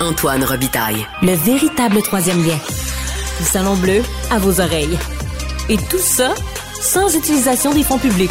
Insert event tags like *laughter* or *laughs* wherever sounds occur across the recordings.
Antoine Robitaille. Le véritable troisième lien. Le Salon Bleu à vos oreilles. Et tout ça sans utilisation des fonds publics.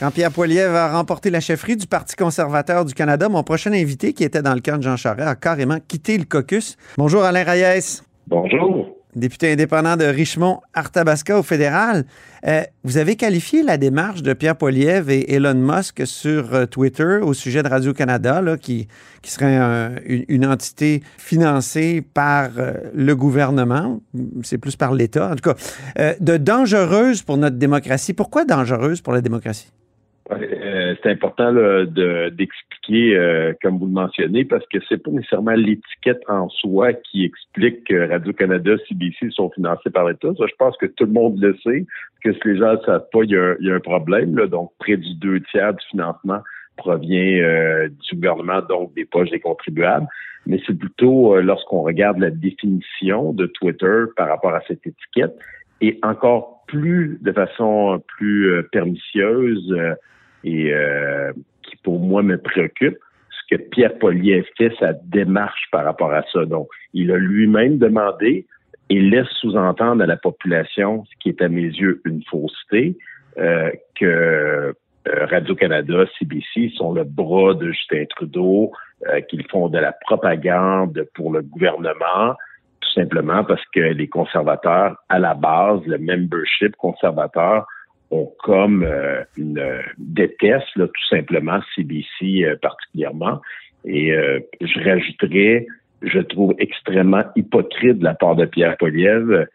Quand Pierre Poilievre a remporté la chefferie du Parti conservateur du Canada, mon prochain invité, qui était dans le camp de Jean Charest, a carrément quitté le caucus. Bonjour Alain Reyes. Bonjour député indépendant de Richmond-Arthabasca au fédéral. Euh, vous avez qualifié la démarche de Pierre Poilievre et Elon Musk sur euh, Twitter au sujet de Radio-Canada, qui, qui serait une, entité financée par euh, le gouvernement, c'est plus par l'État, en tout cas, de dangereuse pour notre démocratie. Pourquoi dangereuse pour la démocratie? Euh, c'est important d'expliquer, euh, comme vous le mentionnez, parce que c'est pas nécessairement l'étiquette en soi qui explique que Radio-Canada, CBC sont financés par l'État. Ça, je pense que tout le monde le sait, que si les gens ne savent pas, il y a, un problème. Là, donc, près du deux tiers du financement provient euh, du gouvernement, donc des poches des contribuables. Mais c'est plutôt lorsqu'on regarde la définition de Twitter par rapport à cette étiquette, et encore plus de façon plus pernicieuse et euh, qui pour moi me préoccupe, ce que Pierre Poliev fait, sa démarche par rapport à ça. Donc, il a lui-même demandé et laisse sous-entendre à la population, ce qui est à mes yeux une fausseté, euh, que euh, Radio-Canada, CBC sont le bras de Justin Trudeau, qu'ils font de la propagande pour le gouvernement, tout simplement parce que les conservateurs, à la base, le membership conservateur, ont comme euh, une déteste là, tout simplement CBC euh, particulièrement. Et euh, je rajouterais, je trouve extrêmement hypocrite de la part de Pierre Poliev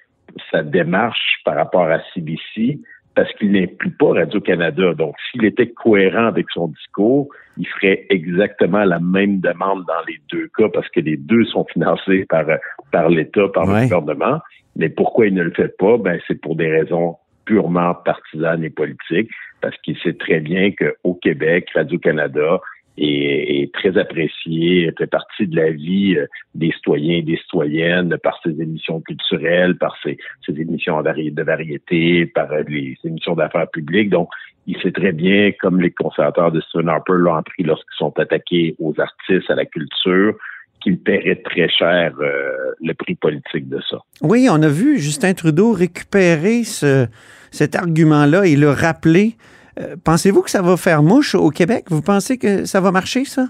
sa démarche par rapport à CBC parce qu'il n'inclut pas Radio-Canada. Donc, s'il était cohérent avec son discours, il ferait exactement la même demande dans les deux cas parce que les deux sont financés par, par l'État, par le gouvernement. Mais pourquoi il ne le fait pas? Ben, c'est pour des raisons purement partisane et politique, parce qu'il sait très bien qu'au Québec, Radio-Canada est, très apprécié, fait partie de la vie euh, des citoyens et des citoyennes par ses émissions culturelles, par ses, émissions de variété, par euh, les émissions d'affaires publiques. Donc, il sait très bien, comme les conservateurs de Stephen Harper l'ont appris lorsqu'ils sont attaqués aux artistes, à la culture, qu'il paierait très cher euh, le prix politique de ça. Oui, on a vu Justin Trudeau récupérer ce, cet argument-là et le rappeler. Euh, pensez-vous que ça va faire mouche au Québec? Vous pensez que ça va marcher, ça?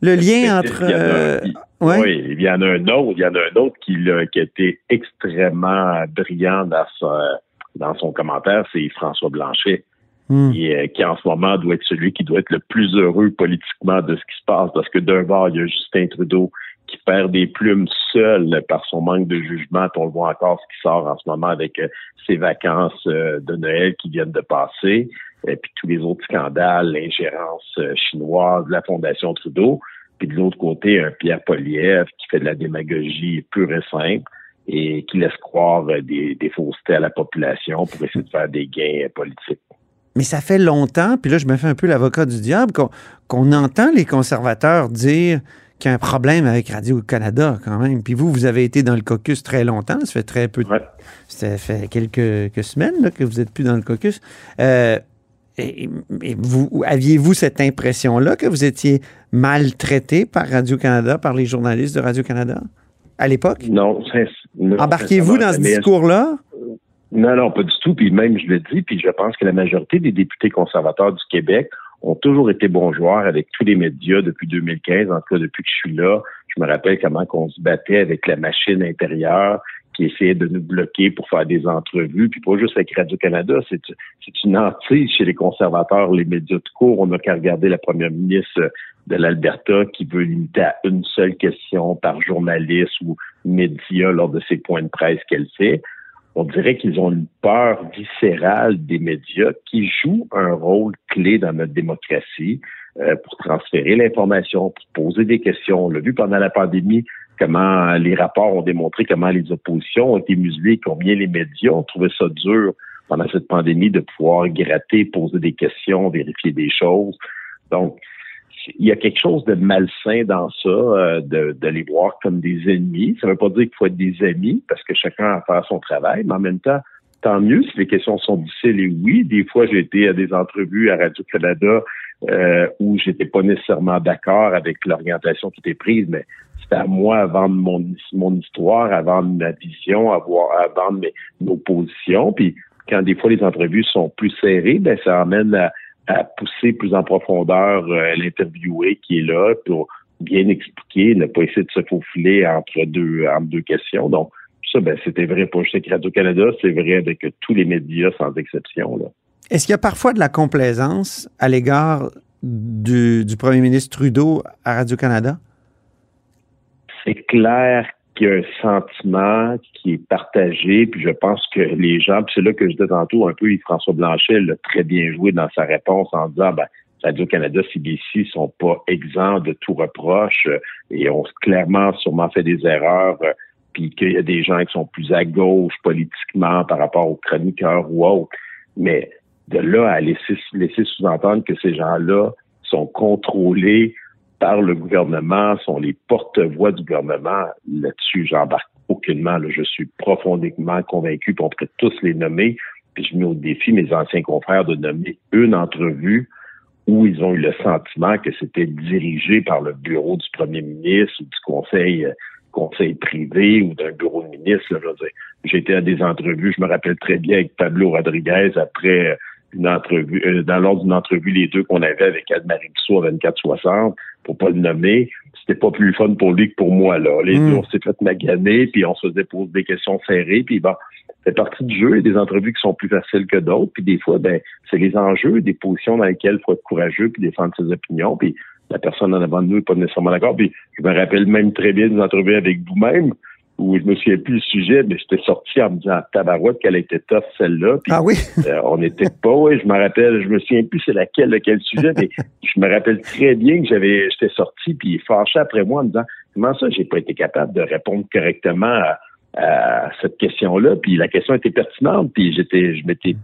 Le lien entre. Euh, oui, il y en a un autre. Il y en a un autre qui, qui a été extrêmement brillant dans, dans son commentaire, c'est François Blanchet. Hmm. qui, en ce moment doit être celui qui doit être le plus heureux politiquement de ce qui se passe, parce que d'un bord, il y a Justin Trudeau qui perd des plumes seul par son manque de jugement. On le voit encore ce qui sort en ce moment avec euh, ses vacances euh, de Noël qui viennent de passer, et puis tous les autres scandales, l'ingérence chinoise, la Fondation Trudeau. Puis de l'autre côté, un Pierre Poliev qui fait de la démagogie pure et simple et qui laisse croire des, des faussetés à la population pour essayer de faire des gains politiques. Mais ça fait longtemps, puis là, je me fais un peu l'avocat du diable, qu'on entend les conservateurs dire qu'il y a un problème avec Radio-Canada quand même. Puis vous, vous avez été dans le caucus très longtemps. Ça fait très peu de... Ça fait quelques, semaines que vous n'êtes plus dans le caucus. Euh, et, vous aviez-vous cette impression-là que vous étiez maltraité par Radio-Canada, par les journalistes de Radio-Canada à l'époque? Non. non Embarquez-vous dans ce discours-là? Non, non, pas du tout. Puis même, je le dis, puis je pense que la majorité des députés conservateurs du Québec ont toujours été bons joueurs avec tous les médias depuis 2015, en tout cas depuis que je suis là. Je me rappelle comment on se battait avec la machine intérieure qui essayait de nous bloquer pour faire des entrevues, puis pas juste avec Radio-Canada, c'est une hantise chez les conservateurs, les médias de cours. On n'a qu'à regarder la première ministre de l'Alberta qui veut limiter à une seule question par journaliste ou média lors de ses points de presse qu'elle fait on dirait qu'ils ont une peur viscérale des médias qui jouent un rôle clé dans notre démocratie euh, pour transférer l'information, pour poser des questions. On l'a vu pendant la pandémie, comment les rapports ont démontré comment les oppositions ont été muselées, combien les médias ont trouvé ça dur pendant cette pandémie de pouvoir gratter, poser des questions, vérifier des choses. Donc, il y a quelque chose de malsain dans ça, euh, de, les voir comme des ennemis. Ça ne veut pas dire qu'il faut être des amis, parce que chacun a faire son travail, mais en même temps, tant mieux si les questions sont difficiles. Et oui, des fois, j'ai été à des entrevues à Radio-Canada euh, où j'étais pas nécessairement d'accord avec l'orientation qui était prise, mais c'était à moi à vendre mon, mon histoire, à vendre ma vision, voir, à vendre mes, nos positions. Puis quand des fois les entrevues sont plus serrées, ben ça amène à, à pousser plus en profondeur euh, l'interviewé qui est là pour bien expliquer, ne pas essayer de se faufiler entre deux, entre deux questions. Donc, ça, ben, c'était vrai pour juste Radio-Canada, c'est vrai avec tous les médias sans exception. Là. Est-ce qu'il y a parfois de la complaisance à l'égard du, du premier ministre Trudeau à Radio-Canada? C'est clair qu'il y a un sentiment qui est partagé, puis je pense que les gens, puis c'est là que je disais tantôt un peu, François Blanchet l'a très bien joué dans sa réponse en disant, ben, Radio-Canada, CBC sont pas exempts de tout reproche euh, et ont clairement sûrement fait des erreurs, euh, puis qu'il y a des gens qui sont plus à gauche politiquement par rapport aux chroniqueurs ou autres. Mais de là à laisser, laisser sous-entendre que ces gens-là sont contrôlés par le gouvernement, sont les porte-voix du gouvernement, là-dessus, j'embarque aucunement. je suis profondément convaincu, qu'on pourrait tous les nommer. Puis je mets au défi mes anciens confrères de nommer une entrevue où ils ont eu le sentiment que c'était dirigé par le bureau du premier ministre ou du conseil euh, conseil privé ou d'un bureau de ministre. J'ai été à des entrevues, je me rappelle très bien avec Pablo Rodriguez après une entrevue, euh, dans l'ordre d'une entrevue, les deux qu'on avait avec Anne-Marie Bissot à 24-60, pour pas le nommer, c'était pas plus fun pour lui que pour moi, là. Les mm. deux, on s'est fait maganer, puis on se faisait poser des questions serrées, puis bon, c'est partie du jeu. Il y a des entrevues qui sont plus faciles que d'autres, puis des fois, ben, c'est les enjeux, des positions dans lesquelles il faut être courageux, puis défendre ses opinions, puis la personne en avant de nous n'est pas nécessairement d'accord. Puis je me rappelle même très bien des entrevues avec vous-même, où je me souviens plus du sujet, mais j'étais sorti en me disant tabarouette qu'elle était tough celle-là. Ah oui? Euh, on n'était pas, oui, je me rappelle, je me souviens plus c'est laquelle, lequel sujet, mais je me rappelle très bien que j'avais j'étais sorti puis fâché après moi en me disant comment ça j'ai pas été capable de répondre correctement à, cette question-là? Puis la question était pertinente, puis j'étais je m'étais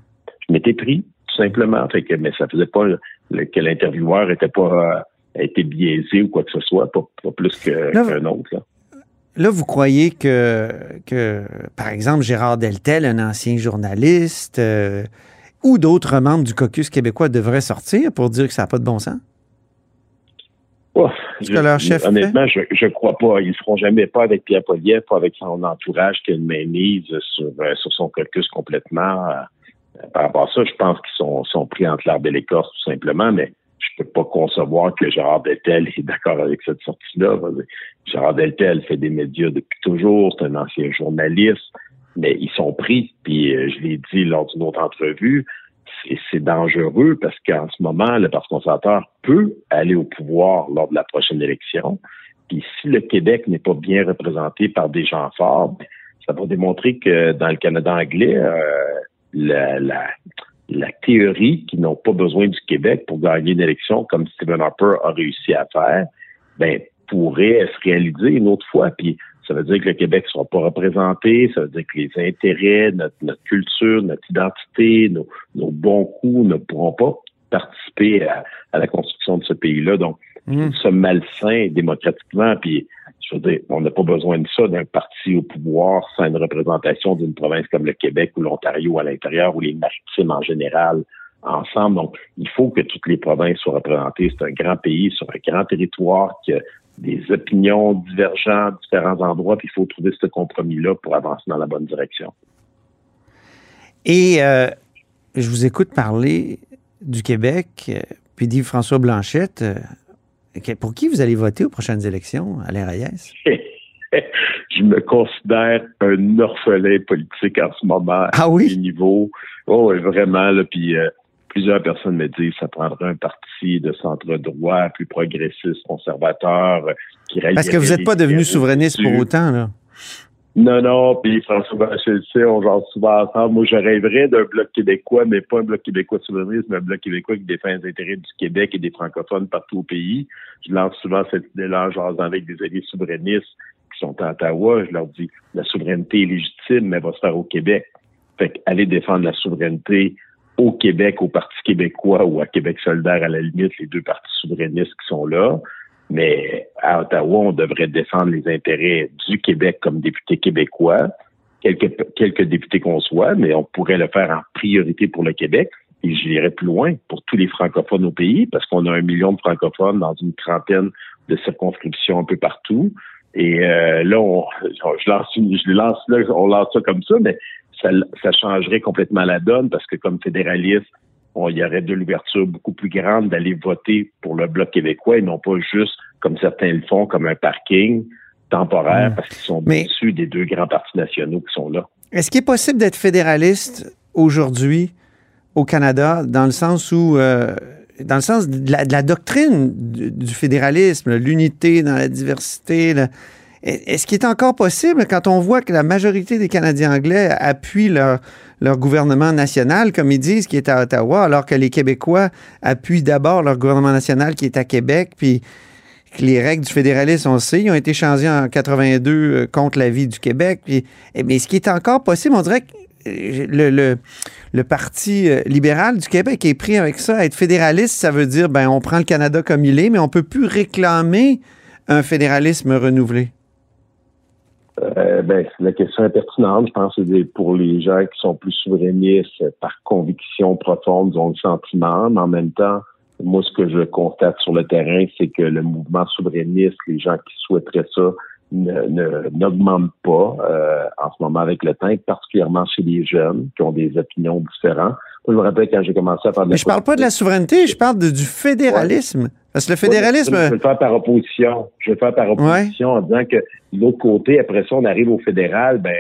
je m'étais pris, tout simplement. Fait que, mais ça faisait pas que l'intervieweur était pas euh, été biaisé ou quoi que ce soit, pas, plus qu'un autre. Là. Là, vous croyez que, que, par exemple, Gérard Deltel, un ancien journaliste, euh, ou d'autres membres du caucus québécois devraient sortir pour dire que ça n'a pas de bon sens? Oh, que leur chef honnêtement, je ne crois pas. Ils ne feront jamais pas avec Pierre Poliev, pas avec son entourage qui a une mainmise sur, euh, sur son caucus complètement. Euh, par rapport à ça, je pense qu'ils sont, sont pris entre l'arbre et l'écorce, tout simplement, mais je peux pas concevoir que Gérard Deltel est d'accord avec cette sortie-là. Gérard Deltel fait des médias depuis toujours, c'est un ancien journaliste, mais ils sont pris, puis euh, je l'ai dit lors d'une autre entrevue, c'est dangereux parce qu'en ce moment, le Parti conservateur peut aller au pouvoir lors de la prochaine élection. Puis si le Québec n'est pas bien représenté par des gens forts, ça va démontrer que dans le Canada anglais, euh, la, la théorie qu'ils n'ont pas besoin du Québec pour gagner une élection comme Stephen Harper a réussi à faire, ben, pourrait se réaliser une autre fois. Puis ça veut dire que le Québec ne sera pas représenté, ça veut dire que les intérêts, notre, culture, notre identité, nos, bons coups ne pourront pas participer à, la construction de ce pays-là. Donc, mmh. sommes malsains démocratiquement, puis on n'a pas besoin de ça d'un parti au pouvoir sans une représentation d'une province comme le Québec ou l'Ontario à l'intérieur ou les maritimes en général ensemble. Donc, il faut que toutes les provinces soient représentées. C'est un grand pays sur un grand territoire qui a des opinions divergentes, différents endroits, puis il faut trouver ce compromis-là pour avancer dans la bonne direction. Et euh, je vous écoute parler du Québec, euh, puis dit François Blanchette. Pour qui vous allez voter aux prochaines élections, Alain Reyes? *laughs* je me considère un orphelin politique en ce moment. Ah oui? Niveau. Oh, vraiment, là, puis euh, plusieurs personnes me disent que ça prendrait un parti de centre droit, plus progressiste, conservateur, qui Parce que vous n'êtes pas devenu souverainiste pour autant, là. Non, non, puis François sais, on genre souvent ensemble. Moi, je rêverais d'un bloc québécois, mais pas un bloc québécois souverainiste, mais un bloc québécois qui défend les intérêts du Québec et des francophones partout au pays. Je lance souvent cette idée-là en avec des alliés souverainistes qui sont à Ottawa. Je leur dis, la souveraineté est légitime, mais elle va se faire au Québec. Fait qu'aller défendre la souveraineté au Québec, au Parti québécois ou à Québec solidaire, à la limite, les deux partis souverainistes qui sont là. Mais à Ottawa, on devrait défendre les intérêts du Québec comme député québécois, quelques, quelques députés qu'on soit, mais on pourrait le faire en priorité pour le Québec. et j'irai plus loin, pour tous les francophones au pays, parce qu'on a un million de francophones dans une trentaine de circonscriptions un peu partout. Et euh, là, on, je lance, je lance là, on lance ça comme ça, mais ça, ça changerait complètement la donne parce que comme fédéraliste, il y aurait de l'ouverture beaucoup plus grande d'aller voter pour le Bloc québécois et non pas juste, comme certains le font, comme un parking temporaire parce qu'ils sont au-dessus des deux grands partis nationaux qui sont là. Est-ce qu'il est possible d'être fédéraliste aujourd'hui au Canada dans le sens où, euh, dans le sens de la, doctrine du, fédéralisme, l'unité dans la diversité, est-ce qu'il est encore possible quand on voit que la majorité des Canadiens anglais appuient leur, gouvernement national, comme ils disent, qui est à Ottawa, alors que les Québécois appuient d'abord leur gouvernement national qui est à Québec, puis que les règles du fédéralisme, on sait, ont été changées en 82 euh, contre l'avis du Québec. Puis, eh, mais ce qui est encore possible, on dirait que euh, le, Parti euh, libéral du Québec est pris avec ça. Être fédéraliste, ça veut dire, ben, on prend le Canada comme il est, mais on peut plus réclamer un fédéralisme renouvelé. Euh, ben, la question est pertinente. Je pense que pour les gens qui sont plus souverainistes par conviction profonde, ils ont le sentiment, mais en même temps, moi, ce que je constate sur le terrain, c'est que le mouvement souverainiste, les gens qui souhaiteraient ça, n'augmentent pas euh, en ce moment avec le temps, particulièrement chez les jeunes qui ont des opinions différentes. Moi, je me rappelle quand j'ai commencé à parler de Mais je parle pas de la souveraineté, je parle du fédéralisme. Parce que le fédéralisme. je vais le faire par opposition. Je vais le faire par opposition en disant que de l'autre côté, après ça, on arrive au fédéral, ben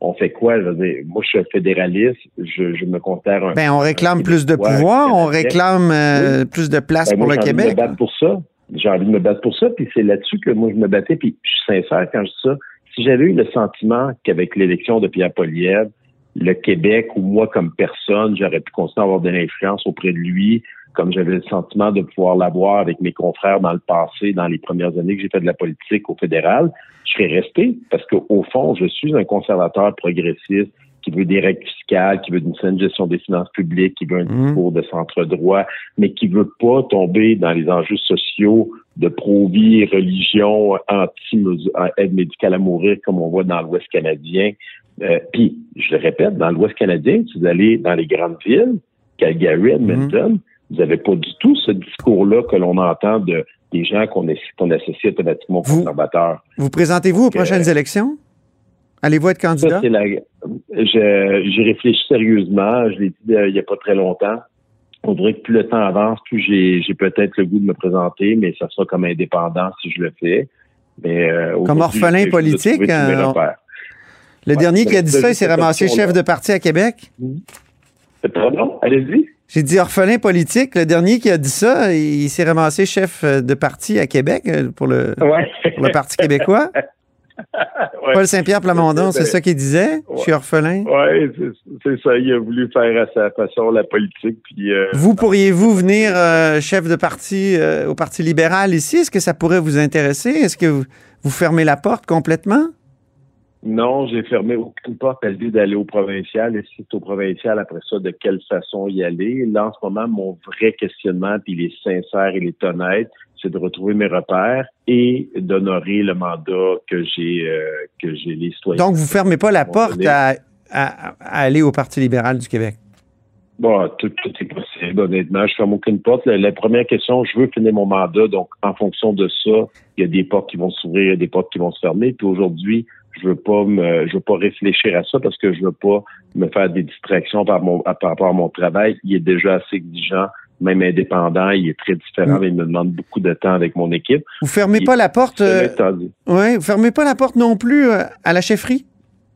on, fait quoi? Je veux dire, moi, je suis fédéraliste, je, me considère un. Ben, on réclame plus de pouvoir, on réclame euh, plus de place ben, pour le Québec. Me battre pour ça. J'ai envie de me battre pour ça, puis c'est là-dessus que moi je me battais, puis je suis sincère quand je dis ça. Si j'avais eu le sentiment qu'avec l'élection de Pierre Poliev, le Québec ou moi comme personne, j'aurais pu à avoir de l'influence auprès de lui, comme j'avais le sentiment de pouvoir l'avoir avec mes confrères dans le passé, dans les premières années que j'ai fait de la politique au fédéral, je serais resté parce qu'au fond, je suis un conservateur progressiste qui veut des règles fiscales, qui veut une saine gestion des finances publiques, qui veut un mmh. discours de centre-droit, mais qui veut pas tomber dans les enjeux sociaux de pro-vie, religion, anti-aide médicale à mourir, comme on voit dans l'Ouest canadien. Euh, puis, je le répète, dans l'Ouest canadien, si vous allez dans les grandes villes, Calgary, Edmonton, mmh. vous n'avez pas du tout ce discours-là que l'on entend de des gens qu'on associe automatiquement aux conservateurs. Vous présentez-vous aux prochaines élections? Allez-vous être candidat? J'y réfléchis sérieusement. Je l'ai dit euh, il n'y a pas très longtemps. On dirait que plus le temps avance, plus j'ai peut-être le goût de me présenter, mais ça sera comme indépendant si je le fais. Mais, euh, comme orphelin politique? Hein, le dernier qui a dit ça, il s'est ramassé chef de parti à Québec? Euh, pardon? Allez-y. J'ai dit orphelin politique. Le dernier qui a dit ça, il s'est ramassé chef de parti à Québec pour le, pour le Parti québécois. *laughs* Paul Saint-Pierre Plamondon, c'est ça qu'il disait? Je suis orphelin? Oui, c'est ça. Il a voulu faire à sa façon la politique. Puis, euh, vous pourriez-vous venir euh, chef de parti euh, au Parti libéral ici? Est-ce que ça pourrait vous intéresser? Est-ce que vous, fermez la porte complètement? Non, j'ai fermé aucune porte à l'idée d'aller au provincial. Et si c'est au provincial, après ça, de quelle façon y aller? Là, en ce moment, mon vrai questionnement, puis il est sincère, il est honnête, c'est de retrouver mes repères et d'honorer le mandat que j'ai euh, que j'ai les citoyens. Donc, vous fermez pas la porte à, aller au Parti libéral du Québec? Bon, tout, est possible, honnêtement. Je ferme aucune porte. La, première question, je veux finir mon mandat. Donc, en fonction de ça, il y a des portes qui vont s'ouvrir, il y a des portes qui vont se fermer. Puis aujourd'hui, je veux pas me, je veux pas réfléchir à ça parce que je veux pas me faire des distractions par mon, par rapport à mon travail. Il est déjà assez exigeant même indépendant, il est très différent, mais il me demande beaucoup de temps avec mon équipe. Vous fermez pas la porte. Euh, ouais, vous fermez pas la porte non plus euh, à la chefferie?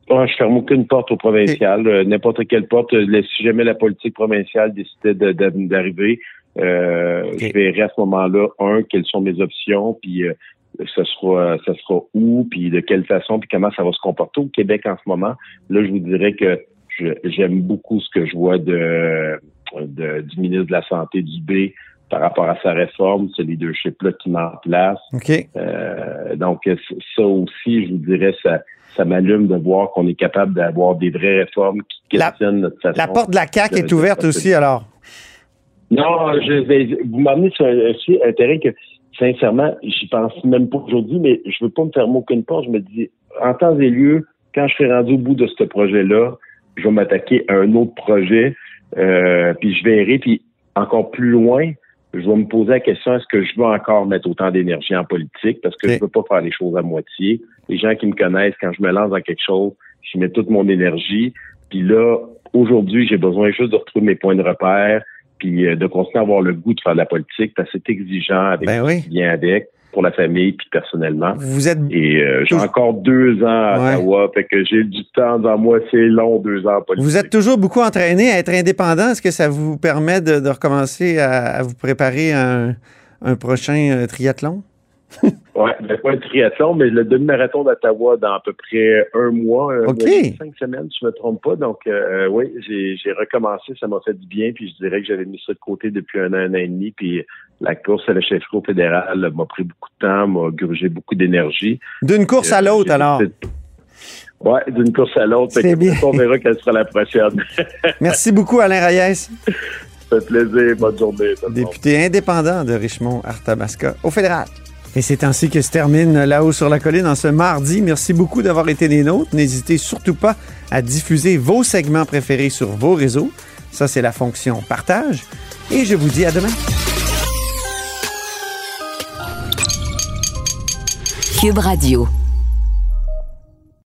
Je je ferme aucune porte au provincial. Euh, n'importe quelle porte. si jamais la politique provinciale décidait d'arriver, je verrai à ce moment-là, un, quelles sont mes options, puis ce sera, ce sera où, puis de quelle façon, puis comment ça va se comporter au Québec en ce moment. Là, je vous dirais que j'aime beaucoup ce que je vois de du ministre de la Santé du B par rapport à sa réforme, ce leadership-là qui met en place. Euh, donc, ça aussi, je vous dirais, ça, ça m'allume de voir qu'on est capable d'avoir des vraies réformes qui questionnent notre façon. La porte de la CAQ est ouverte aussi, alors? Non, je vous m'amenez sur un, terrain que, sincèrement, j'y pense même pas aujourd'hui, mais je veux pas me fermer aucune porte. Je me dis, en temps et lieu, quand je serai rendu au bout de ce projet-là, je vais m'attaquer à un autre projet Euh, puis je verrai, puis encore plus loin, je vais me poser la question, est-ce que je veux encore mettre autant d'énergie en politique? Parce que je ne veux pas faire les choses à moitié. Les gens qui me connaissent, quand je me lance dans quelque chose, je mets toute mon énergie. Puis là, aujourd'hui, j'ai besoin juste de retrouver mes points de repère, puis euh, de continuer à avoir le goût de faire de la politique, parce que c'est exigeant avec ben oui. bien avec pour la famille puis personnellement. Vous êtes et euh, j'ai encore deux ans à ouais. Ottawa, fait que j'ai du temps dans moi, c'est long deux ans politique. Vous êtes toujours beaucoup entraîné à être indépendant. Est-ce que ça vous permet de, de recommencer à, à, vous préparer à un, un prochain euh, triathlon? *laughs* oui, ben, pas un triathlon, mais le demi-marathon d'Ottawa dans à peu près un mois, OK. cinq semaines, si je ne me trompe pas. Donc, euh, oui, j'ai recommencé, ça m'a fait du bien, puis je dirais que j'avais mis ça de côté depuis un an, un an et demi, puis la course à l'échec-cours fédéral m'a pris beaucoup de temps, m'a grugé beaucoup d'énergie. D'une course à l'autre, alors? Oui, d'une course à l'autre. C'est bien. On verra quelle sera la prochaine. *laughs* Merci beaucoup, Alain Reyes. Ça fait plaisir. Bonne journée. Député indépendant de Richmond-Arthabasca au fédéral. Et c'est ainsi que se termine là-haut sur la colline en ce mardi. Merci beaucoup d'avoir été des nôtres. N'hésitez surtout pas à diffuser vos segments préférés sur vos réseaux. Ça, c'est la fonction partage. Et je vous dis à demain. Cube Radio.